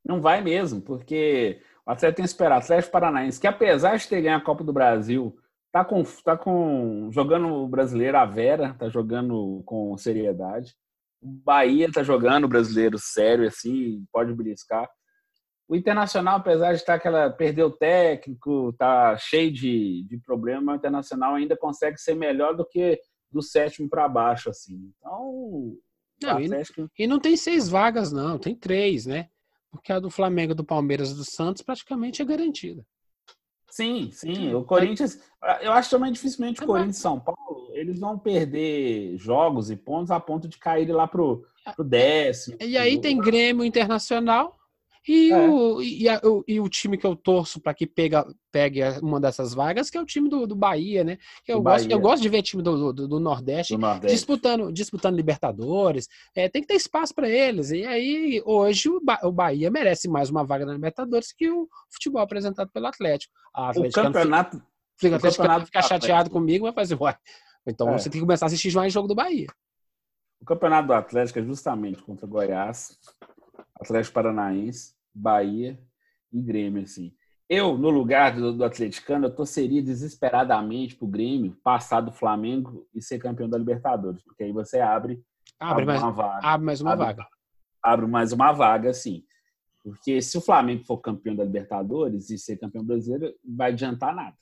Não vai mesmo, porque o Atlético tem que esperar. O Atlético Paranaense, que apesar de ter ganho a Copa do Brasil, tá com, tá com jogando o brasileiro a Vera, tá jogando com seriedade. O Bahia tá jogando brasileiro sério, assim, pode beliscar. O Internacional, apesar de estar aquela. perder o técnico, tá cheio de, de problema, o Internacional ainda consegue ser melhor do que do sétimo para baixo, assim. Então. Não, Atlético... e, e não tem seis vagas, não, tem três, né? Porque a do Flamengo, do Palmeiras e do Santos praticamente é garantida. Sim, sim. O Corinthians, eu acho também dificilmente o Corinthians e São Paulo, eles vão perder jogos e pontos a ponto de cair lá pro, pro décimo. E aí tem Grêmio Internacional E, é. o, e, a, o, e o time que eu torço para que pega, pegue uma dessas vagas, que é o time do, do Bahia, né? Eu, gosto, eu gosto de ver time do, do, do, Nordeste, do Nordeste, disputando, disputando Libertadores. É, tem que ter espaço para eles. E aí, hoje, o, ba o Bahia merece mais uma vaga na Libertadores que o futebol apresentado pelo Atlético. A Atlético o campeonato. Fica, o campeonato ficar chateado comigo, vai fazer, uai. Então é. você tem que começar a assistir mais jogo do Bahia. O campeonato do Atlético é justamente contra Goiás, Atlético Paranaense, Bahia e Grêmio, assim. Eu, no lugar do, do atleticano, eu torceria desesperadamente pro Grêmio passar do Flamengo e ser campeão da Libertadores, porque aí você abre, abre mais, uma vaga. Abre mais uma abre, vaga. Abre mais uma vaga, assim. Porque se o Flamengo for campeão da Libertadores e ser campeão brasileiro, vai adiantar nada.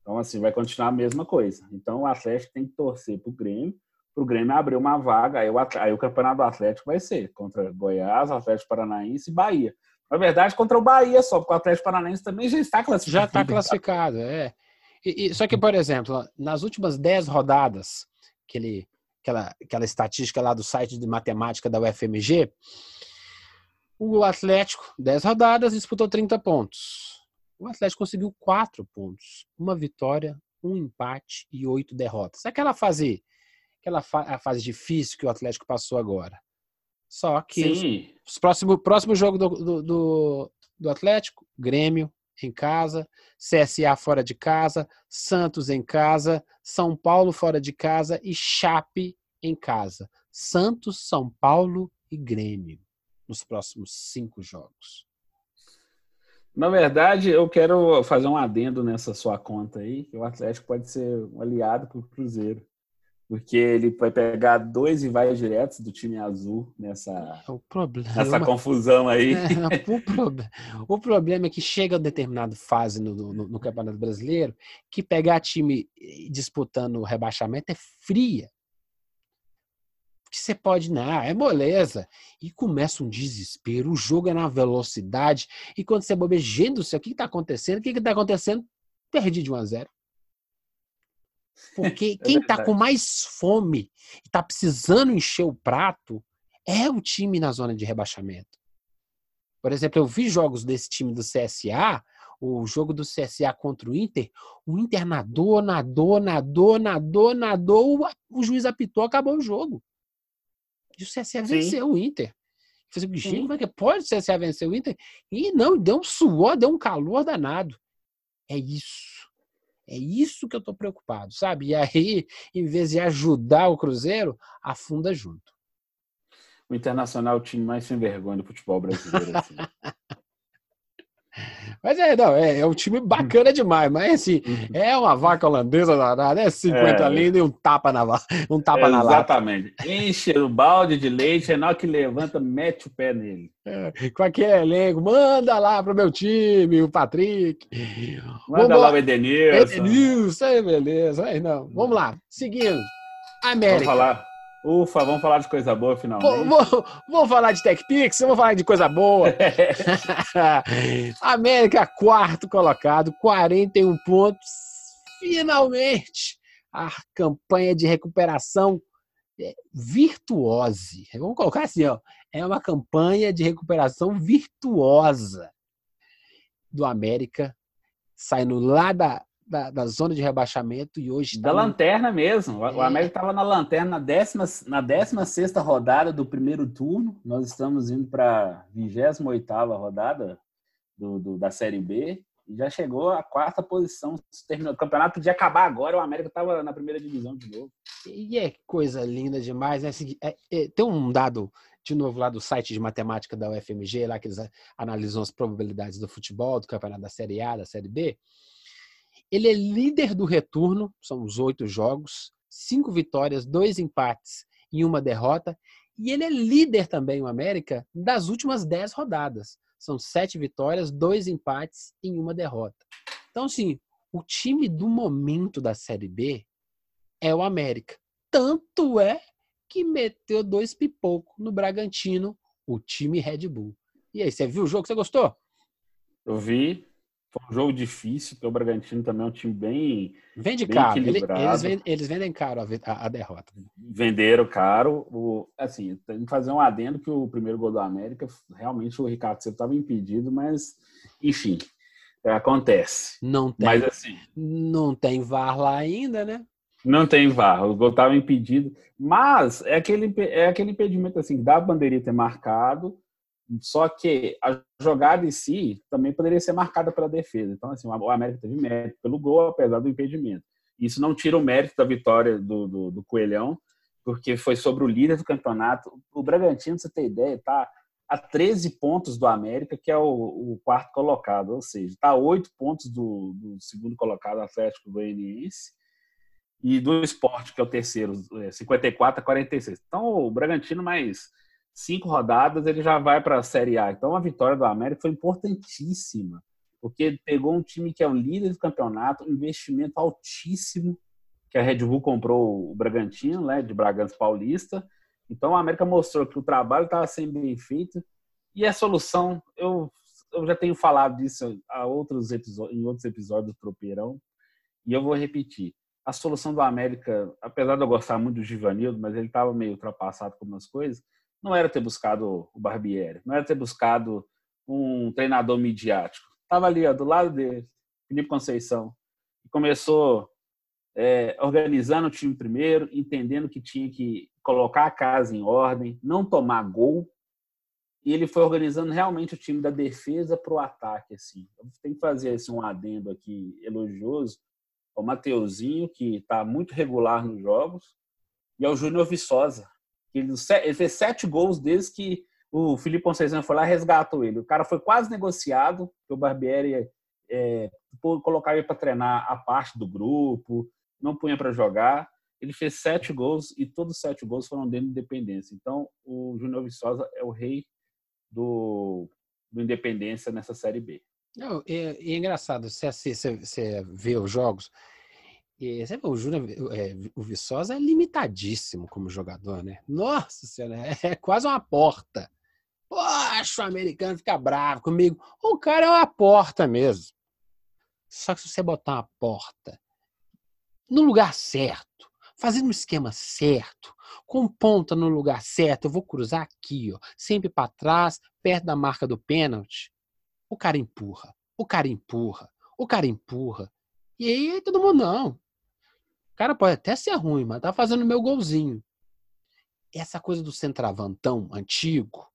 Então, assim, vai continuar a mesma coisa. Então, o Atlético tem que torcer pro Grêmio, pro Grêmio abrir uma vaga, aí o, aí o campeonato do Atlético vai ser contra Goiás, Atlético Paranaense e Bahia. Na verdade, contra o Bahia só, porque o Atlético Paranaense também já está classificado. Já está classificado, é. E, e, só que, por exemplo, nas últimas 10 rodadas, aquele, aquela, aquela estatística lá do site de matemática da UFMG, o Atlético, 10 rodadas, disputou 30 pontos. O Atlético conseguiu 4 pontos. Uma vitória, um empate e oito derrotas. Aquela fase, aquela fa a fase difícil que o Atlético passou agora. Só que Sim. os, próximo, próximo jogo do, do, do, do Atlético, Grêmio em casa, CSA fora de casa, Santos em casa, São Paulo fora de casa e Chape em casa. Santos, São Paulo e Grêmio nos próximos cinco jogos. Na verdade, eu quero fazer um adendo nessa sua conta aí, que o Atlético pode ser um aliado para o Cruzeiro porque ele vai pegar dois rivais diretos do time azul nessa, é problema, nessa confusão aí. É, o, problema, o, problema é que chega a determinada fase no, no, no, Campeonato Brasileiro que pegar time disputando o rebaixamento é fria. Que você pode, não, é moleza. E começa um desespero, o jogo é na velocidade. E quando você bobeja, gente do céu, o que está acontecendo? O que está acontecendo? Perdi de 1 a 0 porque é quem está com mais fome e está precisando encher o prato é o time na zona de rebaixamento. Por exemplo, eu vi jogos desse time do CSA, o jogo do CSA contra o Inter, o Inter nadou, nadou, nadou, nadou, nadou, o juiz apitou, acabou o jogo. E o CSA venceu o Inter. Eu falei, gente, como é que pode o CSA vencer o Inter? E não, deu um suor, deu um calor danado. É isso. É isso que eu estou preocupado, sabe? E aí, em vez de ajudar o Cruzeiro, afunda junto. O Internacional é o time mais sem vergonha do futebol brasileiro. Assim. Mas é, não, é, é um time bacana demais, mas assim, uhum. é uma vaca holandesa danada, é 50 é, linda e um tapa na um tapa é, na Exatamente. Enche o balde de leite, é na hora que levanta, mete o pé nele. É, com aquele elenco, manda lá pro meu time, o Patrick. Manda vamos lá o Edenilson. Edenilson, beleza. Aí não. Vamos lá, seguindo. América. Vamos falar. Ufa, vamos falar de coisa boa finalmente. Vou, vou, falar de TechPix, vamos falar de coisa boa. América, quarto colocado, 41 pontos. Finalmente, a campanha de recuperação é virtuose. Vamos colocar assim, ó, é uma campanha de recuperação virtuosa do América, saindo lá da, da, da, zona de rebaixamento e hoje. Da lanterna mesmo. É. O América estava na lanterna na décima, na décima sexta rodada do primeiro turno. Nós estamos indo para a 28 rodada do, do, da Série B. E já chegou à quarta posição. Terminou. O campeonato podia acabar agora, o América estava na primeira divisão de novo. E é coisa linda demais, né? É, é, tem um dado, de novo, lá do site de matemática da UFMG, lá que eles analisam as probabilidades do futebol, do campeonato da Série A, da Série B. Ele é líder do retorno, são os oito jogos, cinco vitórias, dois empates e uma derrota. E ele é líder também, o América, das últimas dez rodadas. São sete vitórias, dois empates e uma derrota. Então, assim, o time do momento da Série B é o América. Tanto é que meteu dois pipocos no Bragantino, o time Red Bull. E aí, você viu o jogo? Você gostou? Eu vi. Foi um jogo difícil, porque o Bragantino também é um time bem. Vende bem caro. Eles, vendem, eles vendem caro a, a, derrota. Venderam caro. O, assim, tem que fazer um adendo que o primeiro gol do América, realmente o Ricardo sempre estava impedido, mas, enfim, acontece. Não tem. Mas assim. Não tem VAR lá ainda, né? Não tem VAR, o gol estava impedido. Mas é aquele, é aquele impedimento assim, da bandeirinha ter marcado, só que a jogada em si também poderia ser marcada pela defesa. Então, assim, o América teve mérito pelo gol, apesar do impedimento. Isso não tira o mérito da vitória do, do, do Coelhão, porque foi sobre o líder do campeonato. O Bragantino, você ter ideia, está a 13 pontos do América, que é o, o quarto colocado, ou seja, está a 8 pontos do, do, segundo colocado Atlético Goianiense e do Esporte, que é o terceiro, 54 é, a 46. Então, o Bragantino mais cinco rodadas, ele já vai para a Série A. Então, a vitória do América foi importantíssima, porque pegou um time que é o líder do campeonato, um investimento altíssimo, que a Red Bull comprou o Bragantino, né, de Bragança Paulista. Então, o América mostrou que o trabalho estava sendo bem feito e a solução, eu, eu já tenho falado disso a outros em outros episódios do Tropeirão, e eu vou repetir. A solução do América, apesar de eu gostar muito do Givanildo, mas ele estava meio ultrapassado com algumas coisas, não era ter buscado o Barbieri, não era ter buscado um treinador midiático. Estava ali, ó, do lado dele, Felipe Conceição. Começou é, organizando o time primeiro, entendendo que tinha que colocar a casa em ordem, não tomar gol. E ele foi organizando realmente o time da defesa para o ataque. Assim. Tem que fazer assim, um adendo aqui elogioso ao Mateuzinho, que está muito regular nos jogos, e ao Júnior Viçosa, ele, ele fez sete gols desde que o Felipe Conceição foi lá e resgatou ele. O cara foi quase negociado, o Barbieri é, colocava ele para treinar a parte do grupo, não punha para jogar. Ele fez sete gols e todos os sete gols foram dentro do Independência. Então, o Júnior Viçosa é o rei do, do Independência nessa Série B. Não, é, é engraçado, você, você, você vê os jogos, e vê, o Júnior, é, o Viçosa é limitadíssimo como jogador, né? Nossa senhora, é, é quase uma porta. Poxa, o americano fica bravo comigo. O cara é uma porta mesmo. Só que se você botar uma porta no lugar certo, fazendo um esquema certo, com ponta no lugar certo, eu vou cruzar aqui, ó, sempre para trás, perto da marca do pênalti. O cara empurra, o cara empurra, o cara empurra. E aí todo mundo não cara pode até ser ruim, mas tá fazendo meu golzinho. Essa coisa do centravantão antigo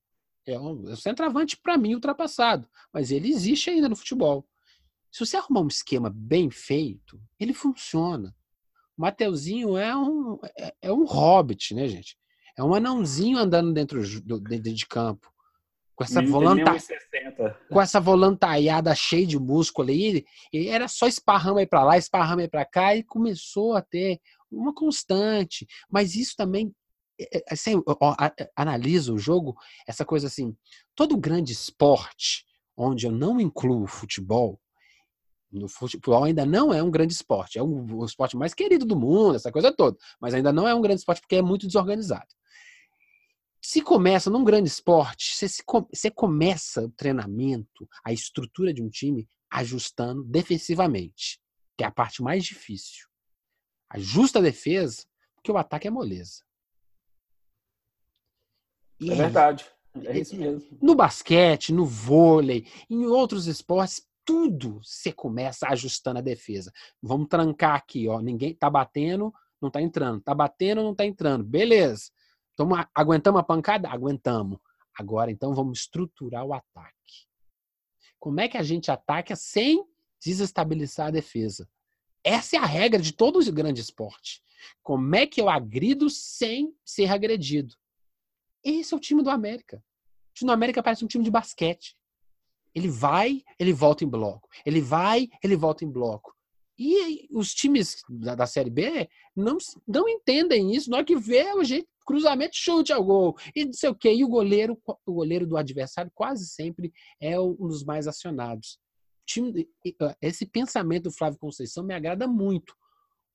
é um, é um centravante para mim ultrapassado, mas ele existe ainda no futebol. Se você arrumar um esquema bem feito, ele funciona. O Mateuzinho é um, é, é um hobbit, né, gente? É um anãozinho andando dentro, do, dentro de campo com essa volanta... com essa volantaiada cheia de músculo aí, e era só esparrama aí para lá, esparrama aí para cá e começou a ter uma constante. Mas isso também é, é, assim, analisa o jogo, essa coisa assim, todo grande esporte onde eu não incluo futebol, no futebol ainda não é um grande esporte, é um, o esporte mais querido do mundo, essa coisa toda, mas ainda não é um grande esporte porque é muito desorganizado. Se começa num grande esporte, você, se, você começa o treinamento, a estrutura de um time ajustando defensivamente, que é a parte mais difícil. Ajusta a defesa, porque o ataque é moleza. E é verdade. É isso mesmo. No basquete, no vôlei, em outros esportes, tudo você começa ajustando a defesa. Vamos trancar aqui, ó. Ninguém tá batendo, não tá entrando. Tá batendo, não tá entrando. Beleza. Então, aguentamos a pancada? Aguentamos. Agora, então, vamos estruturar o ataque. Como é que a gente ataca sem desestabilizar a defesa? Essa é a regra de todo o grande esporte. Como é que eu agrido sem ser agredido? Esse é o time do América. O time do América parece um time de basquete. Ele vai, ele volta em bloco. Ele vai, ele volta em bloco. E os times da, da Série B não, não entendem isso. Na hora que vê, o jeito cruzamento, chute ao gol, e não sei o quê. E o goleiro, o goleiro do adversário quase sempre é um dos mais acionados. Esse pensamento do Flávio Conceição me agrada muito,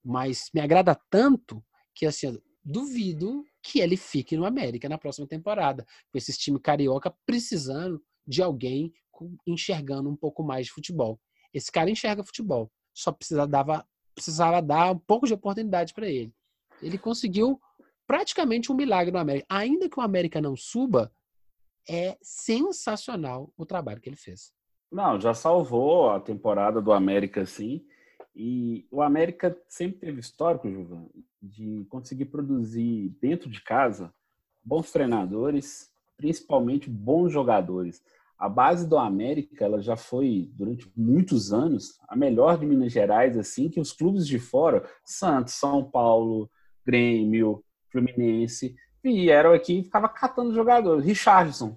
mas me agrada tanto que assim, duvido que ele fique no América na próxima temporada, com esse time carioca precisando de alguém enxergando um pouco mais de futebol. esse cara enxerga futebol. Só precisava, precisava dar um pouco de oportunidade para ele. Ele conseguiu praticamente um milagre no América. Ainda que o América não suba, é sensacional o trabalho que ele fez. Não, já salvou a temporada do América, sim. E o América sempre teve histórico, Juvan, de conseguir produzir dentro de casa bons treinadores, principalmente bons jogadores. A base do América, ela já foi durante muitos anos a melhor de Minas Gerais, assim que os clubes de fora, Santos, São Paulo, Grêmio, Fluminense, vieram aqui e ficava catando jogadores. Richardson,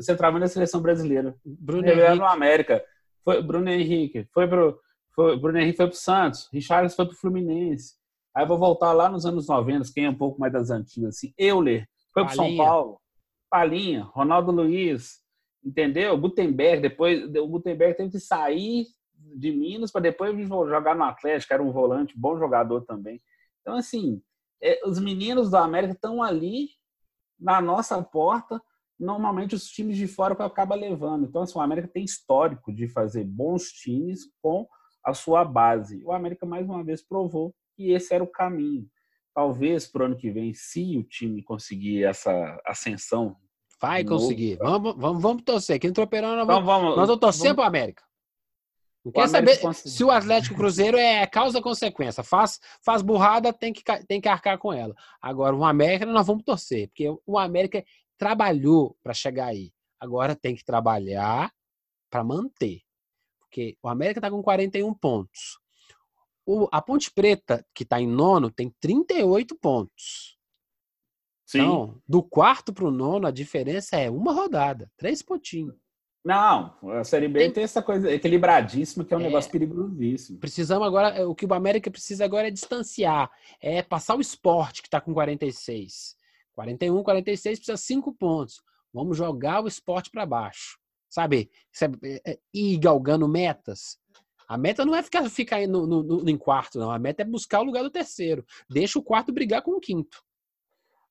centroavante da seleção brasileira. Bruno Henrique. no América. Foi Bruno Henrique. Foi pro foi, Bruno Henrique foi pro Santos. Richardson foi pro Fluminense. Aí eu vou voltar lá nos anos 90, quem é um pouco mais das antigas assim. Euler foi pro São Paulo. Palinha, Ronaldo Luiz, entendeu? Gutenberg, depois o Gutenberg teve que sair de Minas para depois jogar no Atlético, era um volante, bom jogador também. Então, assim, é, os meninos do América estão ali na nossa porta. Normalmente os times de fora acabam levando. Então, assim, o América tem histórico de fazer bons times com a sua base. O América, mais uma vez, provou que esse era o caminho. Talvez para o ano que vem, se o time conseguir essa ascensão. Vai conseguir. Vamos, vamos, vamos torcer. Aqui no Tropeirão nós então, vamos, nós vamos torcer para o América. Não quer saber se o Atlético Cruzeiro é causa-consequência. Faz, faz burrada, tem que, tem que arcar com ela. Agora, o América nós vamos torcer, porque o América trabalhou para chegar aí. Agora tem que trabalhar para manter. Porque o América está com 41 pontos. O, a Ponte Preta, que está em nono, tem 38 pontos. Sim. Então, do quarto para o nono, a diferença é uma rodada, três pontinhos. Não, a Série B tem, tem essa coisa equilibradíssima que é um é, negócio perigosíssimo. Precisamos agora, o que o América precisa agora é distanciar, é passar o esporte que está com 46. 41, 46 precisa cinco pontos. Vamos jogar o esporte para baixo. Sabe? sabe? É, é, ir galgando metas. A meta não é ficar, ficar no, no, no, em quarto, não. A meta é buscar o lugar do terceiro. Deixa o quarto brigar com o quinto.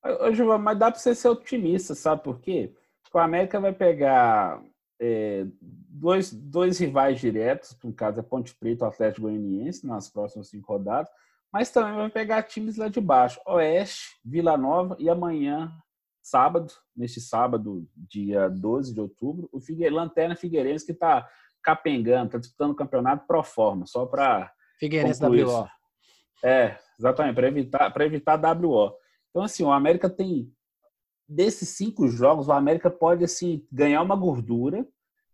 Ô, Gilvan, mas dá para você ser otimista, sabe por quê? Porque o América vai pegar é, dois, dois rivais diretos, no caso é Ponte Preta e Atlético Goianiense, nas próximas cinco rodadas, mas também vai pegar times lá de baixo, Oeste, Vila Nova e amanhã, sábado, neste sábado, dia 12 de outubro, o Figue... Lanterna Figueirense que está capengando, está disputando o campeonato pro forma, só para Figueirense WO. É, exatamente, para evitar, para evitar WO. Então, assim, o América tem desses cinco jogos, o América pode assim ganhar uma gordura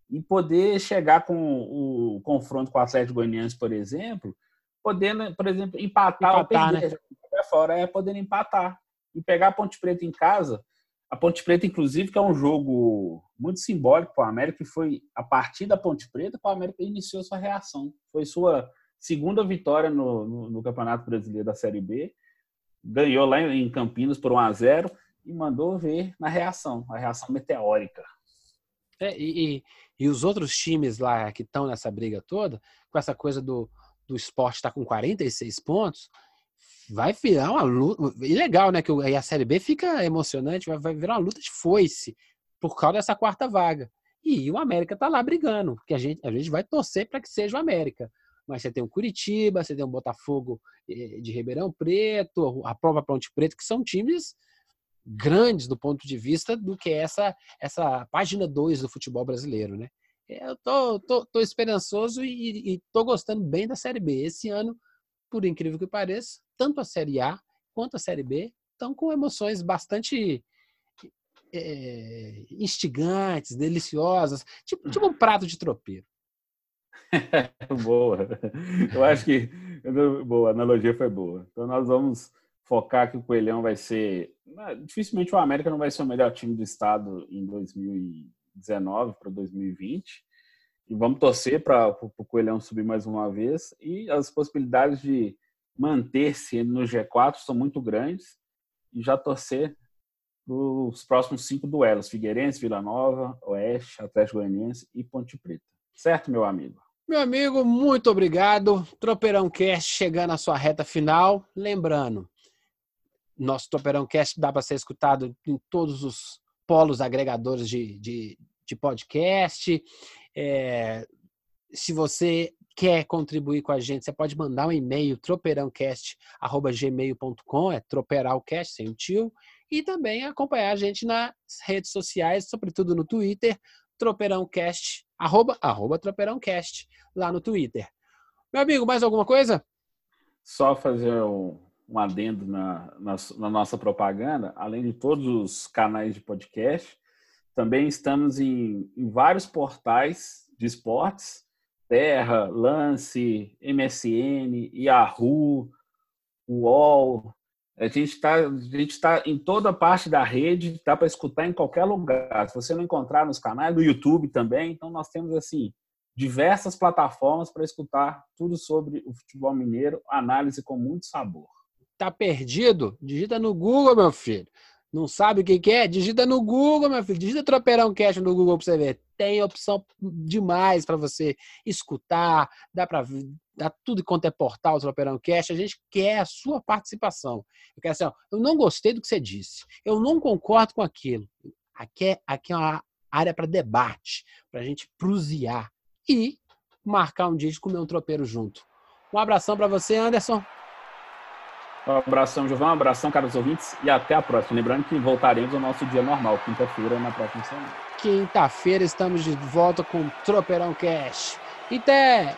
e poder chegar com o confronto com o Atlético Goianiense, por exemplo, podendo, por exemplo, empatar, empatar ou perder. Né? Fora é podendo empatar e pegar a Ponte Preta em casa. A Ponte Preta, inclusive, que é um jogo muito simbólico para o América, e foi a partir da Ponte Preta que o América iniciou sua reação. Foi sua segunda vitória no, no, no Campeonato Brasileiro da Série B. Ganhou lá em Campinas por 1 a 0 e mandou ver na reação, a reação meteórica. É, e, e, e, os outros times lá que estão nessa briga toda, com essa coisa do, do esporte estar tá com 46 pontos, vai virar uma luta. E legal, né? Que aí a Série B fica emocionante, vai, vai virar uma luta de foice por causa dessa quarta vaga. E o América tá lá brigando, porque a gente, a gente vai torcer para que seja o América. Mas você tem o Curitiba, você tem o Botafogo eh, de Ribeirão Preto, a própria Ponte Preto, que são times grandes do ponto de vista do que essa essa página 2 do futebol brasileiro, né? Eu tô, tô, tô esperançoso e, e tô gostando bem da Série B. Esse ano, por incrível que pareça, tanto a Série A quanto a Série B estão com emoções bastante é, instigantes, deliciosas, tipo, tipo um prato de tropeiro. boa. Eu acho que boa, a analogia foi boa. Então nós vamos focar que o Coelhão vai ser. Dificilmente o América não vai ser o melhor time do estado em 2019 para 2020. E vamos torcer para o Coelhão subir mais uma vez. E as possibilidades de manter-se no G4 são muito grandes. E já torcer para os próximos cinco duelos: Figueirense, Vila Nova, Oeste, Atlético Goianiense e Ponte Preta. Certo, meu amigo? Meu amigo, muito obrigado. Tropeirão Cast chegando à sua reta final. Lembrando, nosso Toperão Cast dá para ser escutado em todos os polos agregadores de, de, de podcast. É, se você quer contribuir com a gente, você pode mandar um e-mail, tropeirãocast.gmail.com, é troperalcast, sem o tio, e também acompanhar a gente nas redes sociais, sobretudo no Twitter, tropeirãocast, arroba, arroba tropeirãocast, lá no Twitter. Meu amigo, mais alguma coisa? Só fazer um, um adendo na, na, na nossa propaganda, além de todos os canais de podcast, também estamos em, em vários portais de esportes, Terra, Lance, MSN, Yahoo, UOL. A gente está tá em toda parte da rede, dá para escutar em qualquer lugar. Se você não encontrar nos canais, no YouTube também. Então, nós temos assim diversas plataformas para escutar tudo sobre o futebol mineiro, análise com muito sabor. Tá perdido? Digita no Google, meu filho. Não sabe o que, que é? Digita no Google, meu filho. Digita Tropeirão Cash no Google para você ver. Tem opção demais para você escutar. Dá para dar tudo quanto é portal Tropeirão Cash. A gente quer a sua participação. Eu quero assim, ó, eu não gostei do que você disse. Eu não concordo com aquilo. Aqui é, aqui é uma área para debate, para a gente prusiar e marcar um dia de comer um tropeiro junto. Um abração para você, Anderson. Um abração, Giovanni. Um abração, caros ouvintes. E até a próxima. Lembrando que voltaremos ao nosso dia normal, quinta-feira, na próxima semana. Quinta-feira estamos de volta com o Tropeirão Cash. E até!